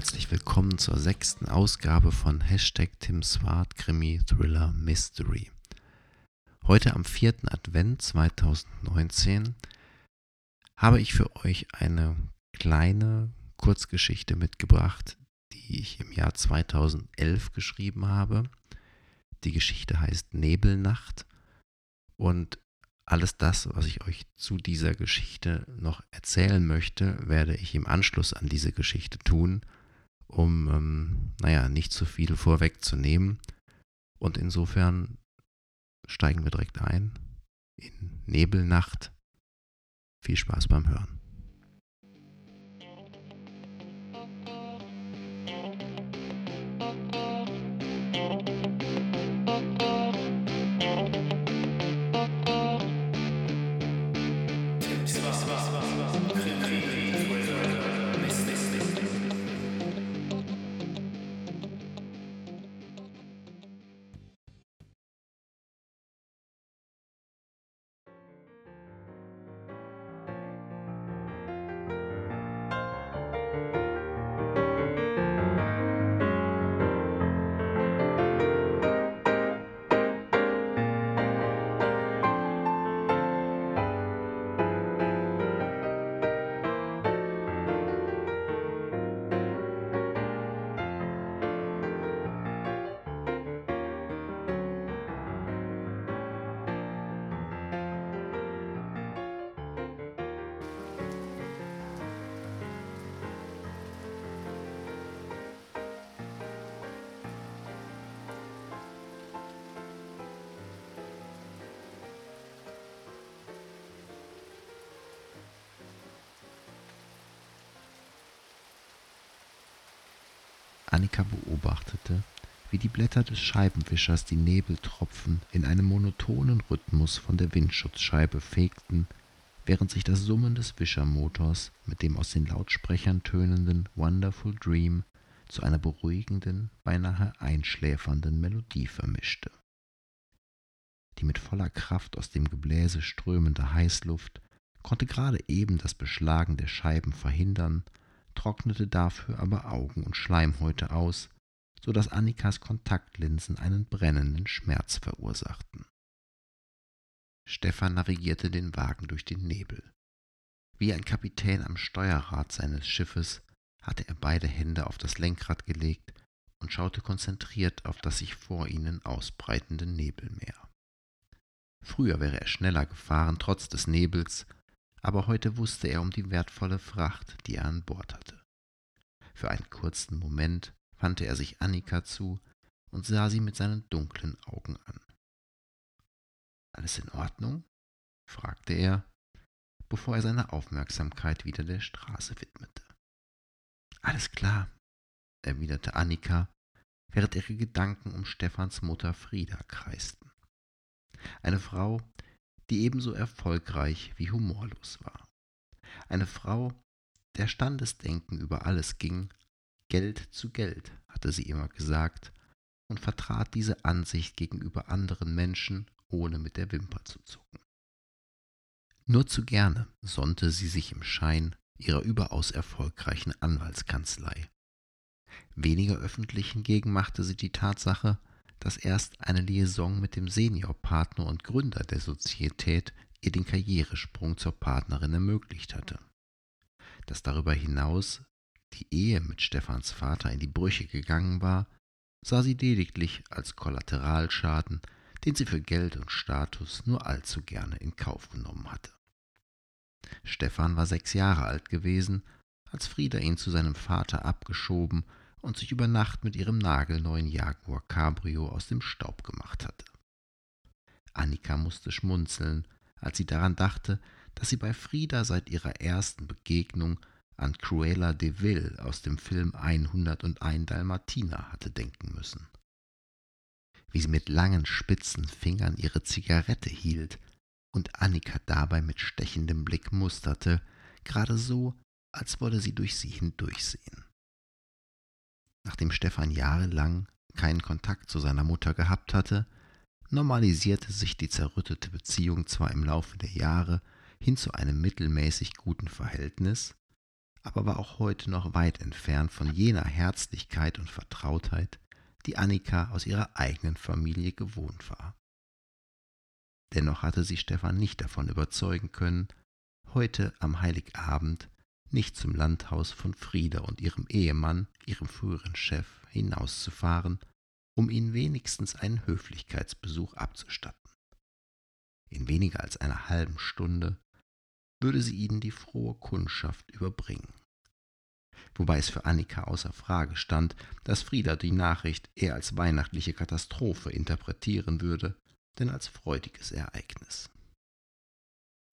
herzlich willkommen zur sechsten Ausgabe von Hashtag Tim Swart Krimi Thriller Mystery. Heute am vierten Advent 2019 habe ich für euch eine kleine Kurzgeschichte mitgebracht, die ich im Jahr 2011 geschrieben habe. Die Geschichte heißt Nebelnacht und alles das, was ich euch zu dieser Geschichte noch erzählen möchte, werde ich im Anschluss an diese Geschichte tun, um, ähm, naja, nicht zu viel vorwegzunehmen. Und insofern steigen wir direkt ein in Nebelnacht. Viel Spaß beim Hören. Annika beobachtete, wie die Blätter des Scheibenwischers die Nebeltropfen in einem monotonen Rhythmus von der Windschutzscheibe fegten, während sich das Summen des Wischermotors mit dem aus den Lautsprechern tönenden Wonderful Dream zu einer beruhigenden, beinahe einschläfernden Melodie vermischte. Die mit voller Kraft aus dem Gebläse strömende Heißluft konnte gerade eben das Beschlagen der Scheiben verhindern trocknete dafür aber Augen und Schleimhäute aus, so dass Annikas Kontaktlinsen einen brennenden Schmerz verursachten. Stefan navigierte den Wagen durch den Nebel. Wie ein Kapitän am Steuerrad seines Schiffes hatte er beide Hände auf das Lenkrad gelegt und schaute konzentriert auf das sich vor ihnen ausbreitende Nebelmeer. Früher wäre er schneller gefahren, trotz des Nebels, aber heute wusste er um die wertvolle Fracht, die er an Bord hatte. Für einen kurzen Moment wandte er sich Annika zu und sah sie mit seinen dunklen Augen an. Alles in Ordnung? fragte er, bevor er seine Aufmerksamkeit wieder der Straße widmete. Alles klar, erwiderte Annika, während ihre Gedanken um Stephans Mutter Frieda kreisten. Eine Frau, die ebenso erfolgreich wie humorlos war. Eine Frau, der Standesdenken über alles ging, Geld zu Geld, hatte sie immer gesagt, und vertrat diese Ansicht gegenüber anderen Menschen, ohne mit der Wimper zu zucken. Nur zu gerne sonnte sie sich im Schein ihrer überaus erfolgreichen Anwaltskanzlei. Weniger öffentlich hingegen machte sie die Tatsache, dass erst eine Liaison mit dem Seniorpartner und Gründer der Sozietät ihr den Karrieresprung zur Partnerin ermöglicht hatte. Dass darüber hinaus die Ehe mit Stephans Vater in die Brüche gegangen war, sah sie lediglich als Kollateralschaden, den sie für Geld und Status nur allzu gerne in Kauf genommen hatte. Stefan war sechs Jahre alt gewesen, als Frieda ihn zu seinem Vater abgeschoben und sich über Nacht mit ihrem nagelneuen Jaguar Cabrio aus dem Staub gemacht hatte. Annika musste schmunzeln, als sie daran dachte, dass sie bei Frieda seit ihrer ersten Begegnung an Cruella de Vil aus dem Film 101 Dalmatiner hatte denken müssen. Wie sie mit langen spitzen Fingern ihre Zigarette hielt und Annika dabei mit stechendem Blick musterte, gerade so, als wolle sie durch sie hindurchsehen. Nachdem Stefan jahrelang keinen Kontakt zu seiner Mutter gehabt hatte, normalisierte sich die zerrüttete Beziehung zwar im Laufe der Jahre hin zu einem mittelmäßig guten Verhältnis, aber war auch heute noch weit entfernt von jener Herzlichkeit und Vertrautheit, die Annika aus ihrer eigenen Familie gewohnt war. Dennoch hatte sie Stefan nicht davon überzeugen können, heute am Heiligabend nicht zum Landhaus von Frieda und ihrem Ehemann, ihrem früheren Chef, hinauszufahren, um ihnen wenigstens einen Höflichkeitsbesuch abzustatten. In weniger als einer halben Stunde würde sie ihnen die frohe Kundschaft überbringen. Wobei es für Annika außer Frage stand, dass Frieda die Nachricht eher als weihnachtliche Katastrophe interpretieren würde, denn als freudiges Ereignis.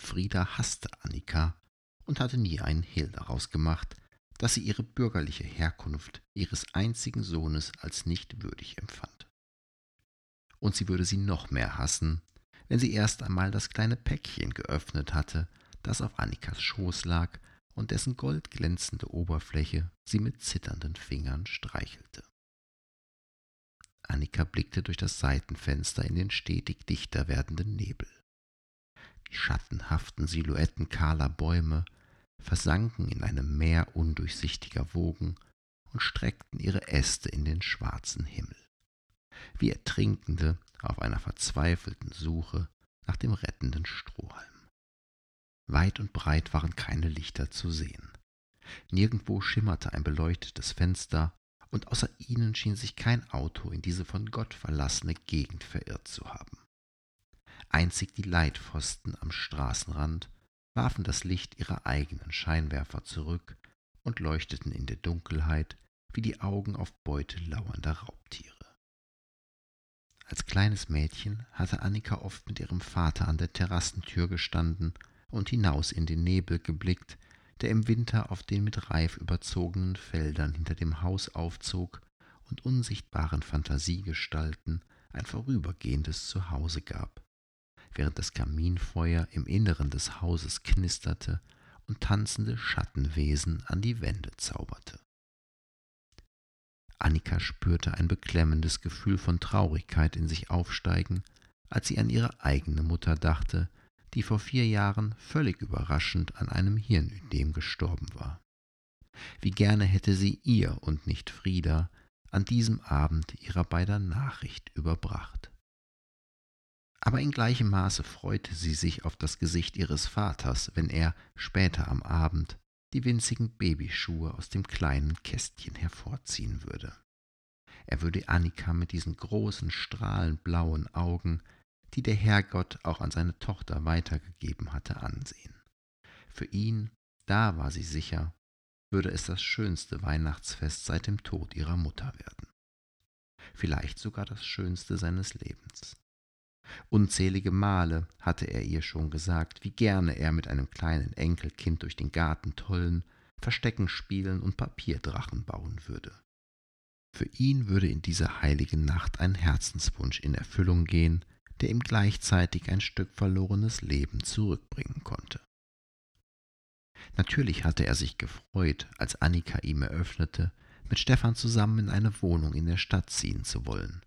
Frieda hasste Annika und hatte nie einen Hehl daraus gemacht, dass sie ihre bürgerliche Herkunft ihres einzigen Sohnes als nicht würdig empfand. Und sie würde sie noch mehr hassen, wenn sie erst einmal das kleine Päckchen geöffnet hatte, das auf Annikas Schoß lag und dessen goldglänzende Oberfläche sie mit zitternden Fingern streichelte. Annika blickte durch das Seitenfenster in den stetig dichter werdenden Nebel. Die schattenhaften Silhouetten kahler Bäume versanken in einem Meer undurchsichtiger Wogen und streckten ihre Äste in den schwarzen Himmel, wie Ertrinkende auf einer verzweifelten Suche nach dem rettenden Strohhalm. Weit und breit waren keine Lichter zu sehen. Nirgendwo schimmerte ein beleuchtetes Fenster, und außer ihnen schien sich kein Auto in diese von Gott verlassene Gegend verirrt zu haben. Einzig die Leitpfosten am Straßenrand warfen das Licht ihrer eigenen Scheinwerfer zurück und leuchteten in der Dunkelheit wie die Augen auf Beute lauernder Raubtiere. Als kleines Mädchen hatte Annika oft mit ihrem Vater an der Terrassentür gestanden und hinaus in den Nebel geblickt, der im Winter auf den mit Reif überzogenen Feldern hinter dem Haus aufzog und unsichtbaren Fantasiegestalten ein vorübergehendes Zuhause gab, während das Kaminfeuer im Inneren des Hauses knisterte und tanzende Schattenwesen an die Wände zauberte. Annika spürte ein beklemmendes Gefühl von Traurigkeit in sich aufsteigen, als sie an ihre eigene Mutter dachte, die vor vier Jahren völlig überraschend an einem Hirnödem gestorben war. Wie gerne hätte sie ihr und nicht Frieda an diesem Abend ihrer beider Nachricht überbracht. Aber in gleichem Maße freute sie sich auf das Gesicht ihres Vaters, wenn er später am Abend die winzigen Babyschuhe aus dem kleinen Kästchen hervorziehen würde. Er würde Annika mit diesen großen, strahlend blauen Augen die der Herrgott auch an seine Tochter weitergegeben hatte, ansehen. Für ihn, da war sie sicher, würde es das schönste Weihnachtsfest seit dem Tod ihrer Mutter werden. Vielleicht sogar das schönste seines Lebens. Unzählige Male hatte er ihr schon gesagt, wie gerne er mit einem kleinen Enkelkind durch den Garten tollen, Verstecken spielen und Papierdrachen bauen würde. Für ihn würde in dieser heiligen Nacht ein Herzenswunsch in Erfüllung gehen, der ihm gleichzeitig ein Stück verlorenes Leben zurückbringen konnte. Natürlich hatte er sich gefreut, als Annika ihm eröffnete, mit Stefan zusammen in eine Wohnung in der Stadt ziehen zu wollen.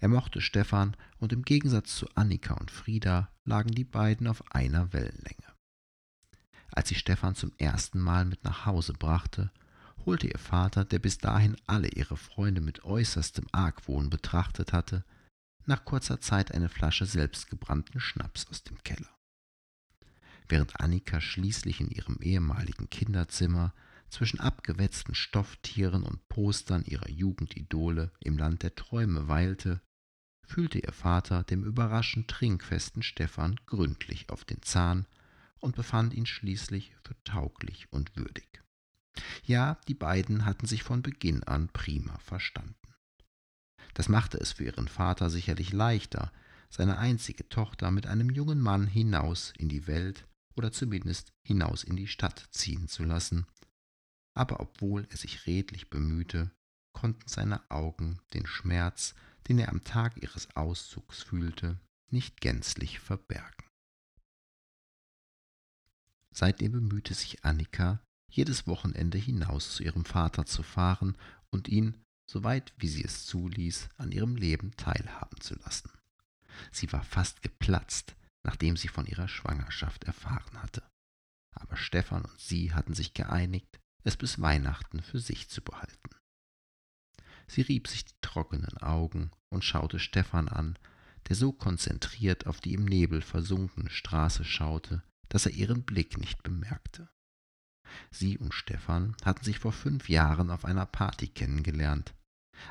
Er mochte Stefan und im Gegensatz zu Annika und Frieda lagen die beiden auf einer Wellenlänge. Als sie Stefan zum ersten Mal mit nach Hause brachte, holte ihr Vater, der bis dahin alle ihre Freunde mit äußerstem Argwohn betrachtet hatte, nach kurzer Zeit eine Flasche selbstgebrannten Schnaps aus dem Keller. Während Annika schließlich in ihrem ehemaligen Kinderzimmer zwischen abgewetzten Stofftieren und Postern ihrer Jugendidole im Land der Träume weilte, fühlte ihr Vater dem überraschend trinkfesten Stefan gründlich auf den Zahn und befand ihn schließlich für tauglich und würdig. Ja, die beiden hatten sich von Beginn an prima verstanden. Das machte es für ihren Vater sicherlich leichter, seine einzige Tochter mit einem jungen Mann hinaus in die Welt oder zumindest hinaus in die Stadt ziehen zu lassen. Aber obwohl er sich redlich bemühte, konnten seine Augen den Schmerz, den er am Tag ihres Auszugs fühlte, nicht gänzlich verbergen. Seitdem bemühte sich Annika, jedes Wochenende hinaus zu ihrem Vater zu fahren und ihn, soweit wie sie es zuließ, an ihrem Leben teilhaben zu lassen. Sie war fast geplatzt, nachdem sie von ihrer Schwangerschaft erfahren hatte. Aber Stefan und sie hatten sich geeinigt, es bis Weihnachten für sich zu behalten. Sie rieb sich die trockenen Augen und schaute Stefan an, der so konzentriert auf die im Nebel versunkene Straße schaute, dass er ihren Blick nicht bemerkte. Sie und Stefan hatten sich vor fünf Jahren auf einer Party kennengelernt.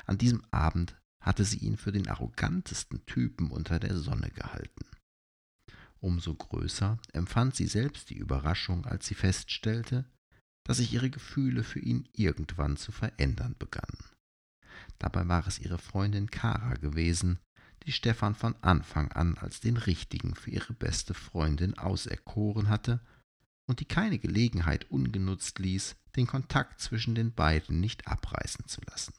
An diesem Abend hatte sie ihn für den arrogantesten Typen unter der Sonne gehalten. Umso größer empfand sie selbst die Überraschung, als sie feststellte, dass sich ihre Gefühle für ihn irgendwann zu verändern begannen. Dabei war es ihre Freundin Kara gewesen, die Stefan von Anfang an als den richtigen für ihre beste Freundin auserkoren hatte und die keine Gelegenheit ungenutzt ließ, den Kontakt zwischen den beiden nicht abreißen zu lassen.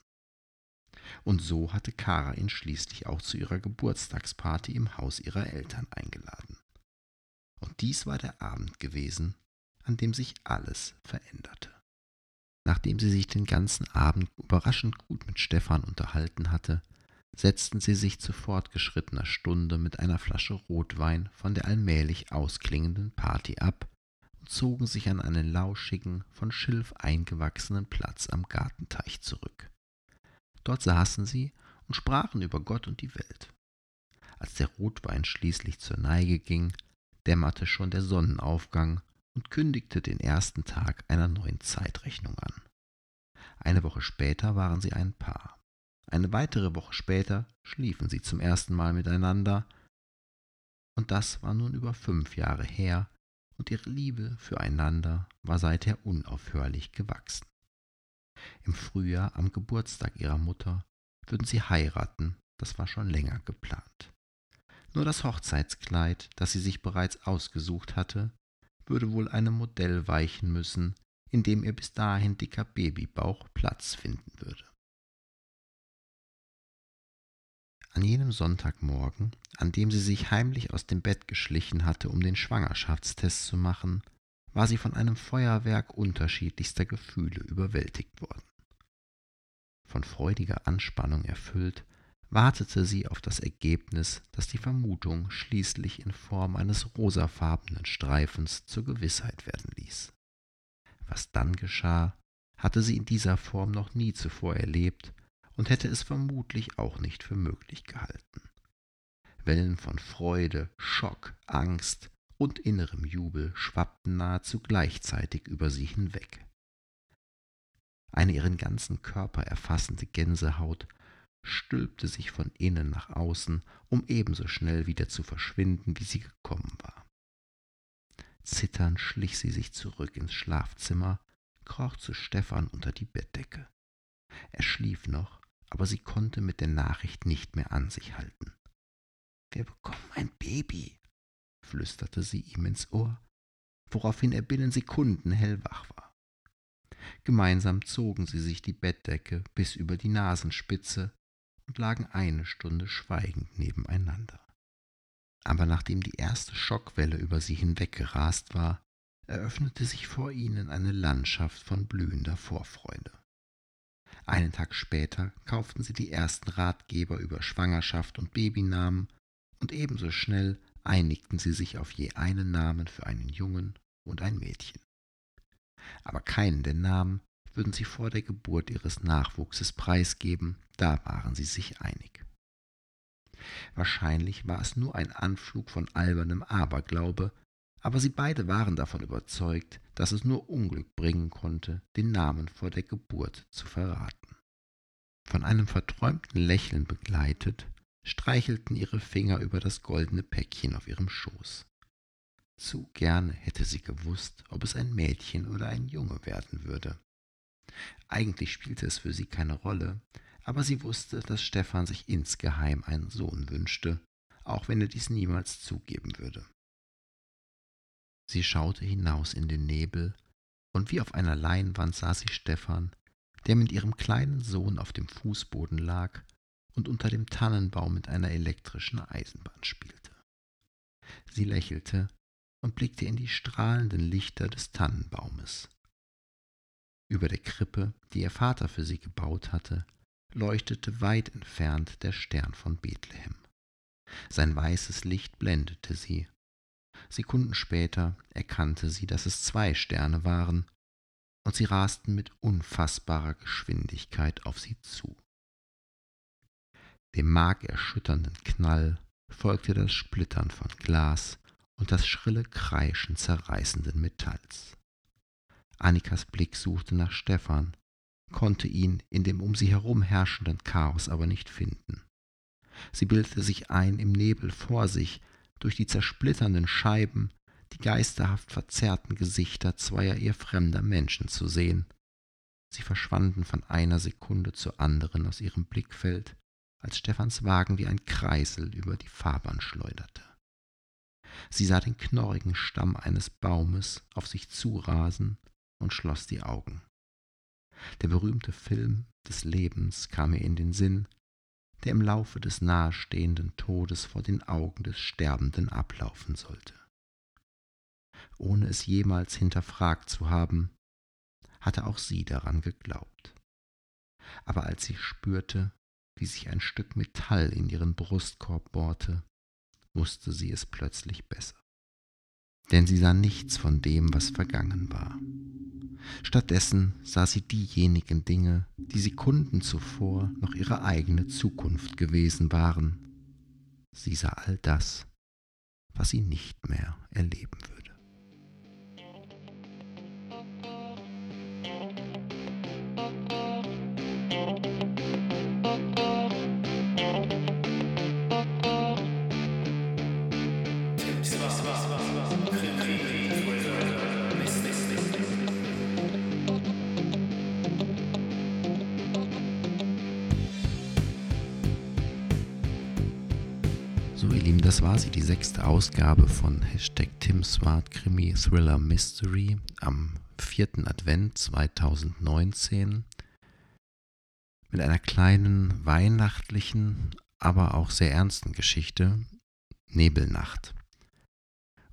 Und so hatte Kara ihn schließlich auch zu ihrer Geburtstagsparty im Haus ihrer Eltern eingeladen. Und dies war der Abend gewesen, an dem sich alles veränderte. Nachdem sie sich den ganzen Abend überraschend gut mit Stefan unterhalten hatte, setzten sie sich zu fortgeschrittener Stunde mit einer Flasche Rotwein von der allmählich ausklingenden Party ab und zogen sich an einen lauschigen, von Schilf eingewachsenen Platz am Gartenteich zurück. Dort saßen sie und sprachen über Gott und die Welt. Als der Rotwein schließlich zur Neige ging, dämmerte schon der Sonnenaufgang und kündigte den ersten Tag einer neuen Zeitrechnung an. Eine Woche später waren sie ein Paar. Eine weitere Woche später schliefen sie zum ersten Mal miteinander, und das war nun über fünf Jahre her, und ihre Liebe füreinander war seither unaufhörlich gewachsen. Im Frühjahr am Geburtstag ihrer Mutter würden sie heiraten, das war schon länger geplant. Nur das Hochzeitskleid, das sie sich bereits ausgesucht hatte, würde wohl einem Modell weichen müssen, in dem ihr bis dahin dicker Babybauch Platz finden würde. An jenem Sonntagmorgen, an dem sie sich heimlich aus dem Bett geschlichen hatte, um den Schwangerschaftstest zu machen, war sie von einem Feuerwerk unterschiedlichster Gefühle überwältigt worden. Von freudiger Anspannung erfüllt, wartete sie auf das Ergebnis, das die Vermutung schließlich in Form eines rosafarbenen Streifens zur Gewissheit werden ließ. Was dann geschah, hatte sie in dieser Form noch nie zuvor erlebt und hätte es vermutlich auch nicht für möglich gehalten. Wellen von Freude, Schock, Angst und innerem Jubel schwappten nahezu gleichzeitig über sie hinweg. Eine ihren ganzen Körper erfassende Gänsehaut stülpte sich von innen nach außen, um ebenso schnell wieder zu verschwinden, wie sie gekommen war. Zitternd schlich sie sich zurück ins Schlafzimmer, kroch zu Stefan unter die Bettdecke. Er schlief noch, aber sie konnte mit der Nachricht nicht mehr an sich halten. Wir bekommen ein Baby, flüsterte sie ihm ins Ohr, woraufhin er binnen Sekunden hellwach war. Gemeinsam zogen sie sich die Bettdecke bis über die Nasenspitze und lagen eine Stunde schweigend nebeneinander. Aber nachdem die erste Schockwelle über sie hinweggerast war, eröffnete sich vor ihnen eine Landschaft von blühender Vorfreude. Einen Tag später kauften sie die ersten Ratgeber über Schwangerschaft und Babynamen und ebenso schnell einigten sie sich auf je einen Namen für einen Jungen und ein Mädchen. Aber keinen der Namen würden sie vor der Geburt ihres Nachwuchses preisgeben, da waren sie sich einig. Wahrscheinlich war es nur ein Anflug von albernem Aberglaube, aber sie beide waren davon überzeugt, dass es nur Unglück bringen konnte, den Namen vor der Geburt zu verraten. Von einem verträumten Lächeln begleitet, streichelten ihre Finger über das goldene Päckchen auf ihrem Schoß. Zu gerne hätte sie gewusst, ob es ein Mädchen oder ein Junge werden würde. Eigentlich spielte es für sie keine Rolle, aber sie wusste, dass Stefan sich insgeheim einen Sohn wünschte, auch wenn er dies niemals zugeben würde. Sie schaute hinaus in den Nebel, und wie auf einer Leinwand sah sie Stefan, der mit ihrem kleinen Sohn auf dem Fußboden lag und unter dem Tannenbaum mit einer elektrischen Eisenbahn spielte. Sie lächelte und blickte in die strahlenden Lichter des Tannenbaumes. Über der Krippe, die ihr Vater für sie gebaut hatte, leuchtete weit entfernt der Stern von Bethlehem. Sein weißes Licht blendete sie. Sekunden später erkannte sie, dass es zwei Sterne waren, und sie rasten mit unfassbarer Geschwindigkeit auf sie zu. Dem markerschütternden Knall folgte das Splittern von Glas und das schrille Kreischen zerreißenden Metalls. Annikas Blick suchte nach Stefan, konnte ihn in dem um sie herum herrschenden Chaos aber nicht finden. Sie bildete sich ein, im Nebel vor sich, durch die zersplitternden Scheiben, die geisterhaft verzerrten Gesichter zweier ihr fremder Menschen zu sehen. Sie verschwanden von einer Sekunde zur anderen aus ihrem Blickfeld, als Stephans Wagen wie ein Kreisel über die Fahrbahn schleuderte. Sie sah den knorrigen Stamm eines Baumes auf sich zurasen und schloss die Augen. Der berühmte Film des Lebens kam ihr in den Sinn, der im Laufe des nahestehenden Todes vor den Augen des Sterbenden ablaufen sollte. Ohne es jemals hinterfragt zu haben, hatte auch sie daran geglaubt. Aber als sie spürte, wie sich ein Stück Metall in ihren Brustkorb bohrte, wusste sie es plötzlich besser. Denn sie sah nichts von dem, was vergangen war. Stattdessen sah sie diejenigen Dinge, die Sekunden zuvor noch ihre eigene Zukunft gewesen waren. Sie sah all das, was sie nicht mehr erleben das war sie, die sechste Ausgabe von Hashtag Tim Swart Krimi Thriller Mystery am vierten Advent 2019 mit einer kleinen weihnachtlichen, aber auch sehr ernsten Geschichte, Nebelnacht.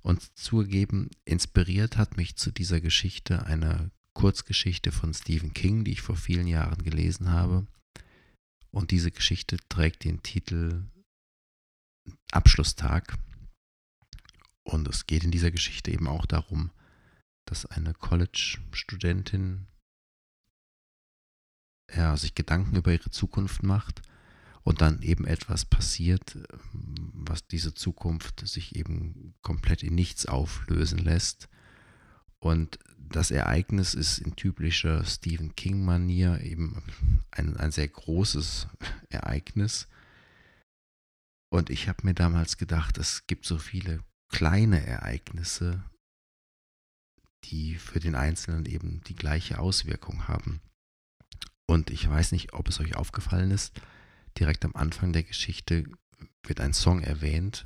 Und zugegeben, inspiriert hat mich zu dieser Geschichte eine Kurzgeschichte von Stephen King, die ich vor vielen Jahren gelesen habe. Und diese Geschichte trägt den Titel Abschlusstag. Und es geht in dieser Geschichte eben auch darum, dass eine College-Studentin ja, sich Gedanken über ihre Zukunft macht und dann eben etwas passiert, was diese Zukunft sich eben komplett in nichts auflösen lässt. Und das Ereignis ist in typischer Stephen King-Manier eben ein, ein sehr großes Ereignis, und ich habe mir damals gedacht, es gibt so viele kleine Ereignisse, die für den Einzelnen eben die gleiche Auswirkung haben. Und ich weiß nicht, ob es euch aufgefallen ist, direkt am Anfang der Geschichte wird ein Song erwähnt.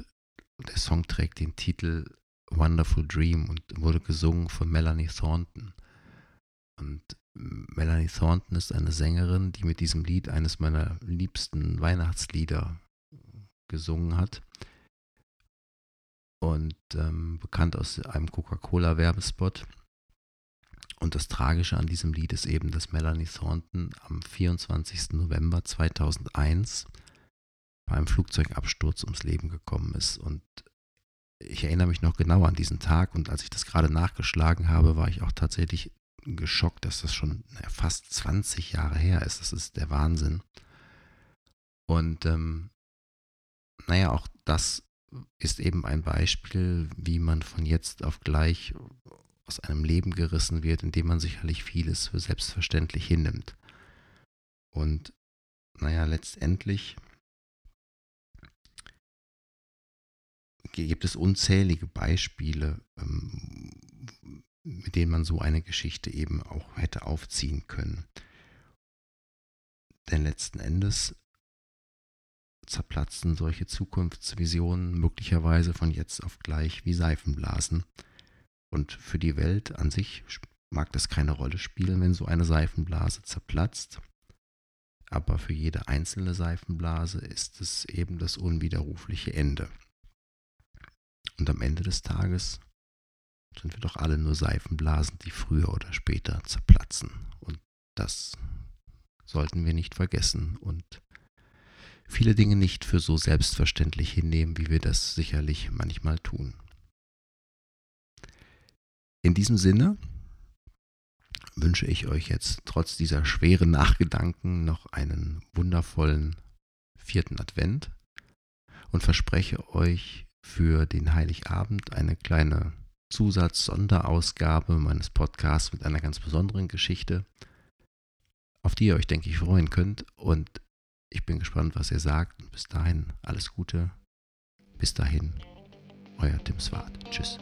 Der Song trägt den Titel Wonderful Dream und wurde gesungen von Melanie Thornton. Und Melanie Thornton ist eine Sängerin, die mit diesem Lied eines meiner liebsten Weihnachtslieder gesungen hat. Und ähm, bekannt aus einem Coca-Cola-Werbespot. Und das Tragische an diesem Lied ist eben, dass Melanie Thornton am 24. November 2001 bei einem Flugzeugabsturz ums Leben gekommen ist. Und ich erinnere mich noch genau an diesen Tag und als ich das gerade nachgeschlagen habe, war ich auch tatsächlich geschockt, dass das schon fast 20 Jahre her ist. Das ist der Wahnsinn. Und ähm, naja, auch das ist eben ein Beispiel, wie man von jetzt auf gleich aus einem Leben gerissen wird, in dem man sicherlich vieles für selbstverständlich hinnimmt. Und naja, letztendlich gibt es unzählige Beispiele, ähm, mit denen man so eine Geschichte eben auch hätte aufziehen können. Denn letzten Endes zerplatzen solche Zukunftsvisionen möglicherweise von jetzt auf gleich wie Seifenblasen. Und für die Welt an sich mag das keine Rolle spielen, wenn so eine Seifenblase zerplatzt. Aber für jede einzelne Seifenblase ist es eben das unwiderrufliche Ende. Und am Ende des Tages sind wir doch alle nur Seifenblasen, die früher oder später zerplatzen. Und das sollten wir nicht vergessen und viele Dinge nicht für so selbstverständlich hinnehmen, wie wir das sicherlich manchmal tun. In diesem Sinne wünsche ich euch jetzt trotz dieser schweren Nachgedanken noch einen wundervollen vierten Advent und verspreche euch für den Heiligabend eine kleine Zusatz-Sonderausgabe meines Podcasts mit einer ganz besonderen Geschichte, auf die ihr euch, denke ich, freuen könnt. Und ich bin gespannt, was ihr sagt. bis dahin alles Gute. Bis dahin, euer Tim Swart. Tschüss.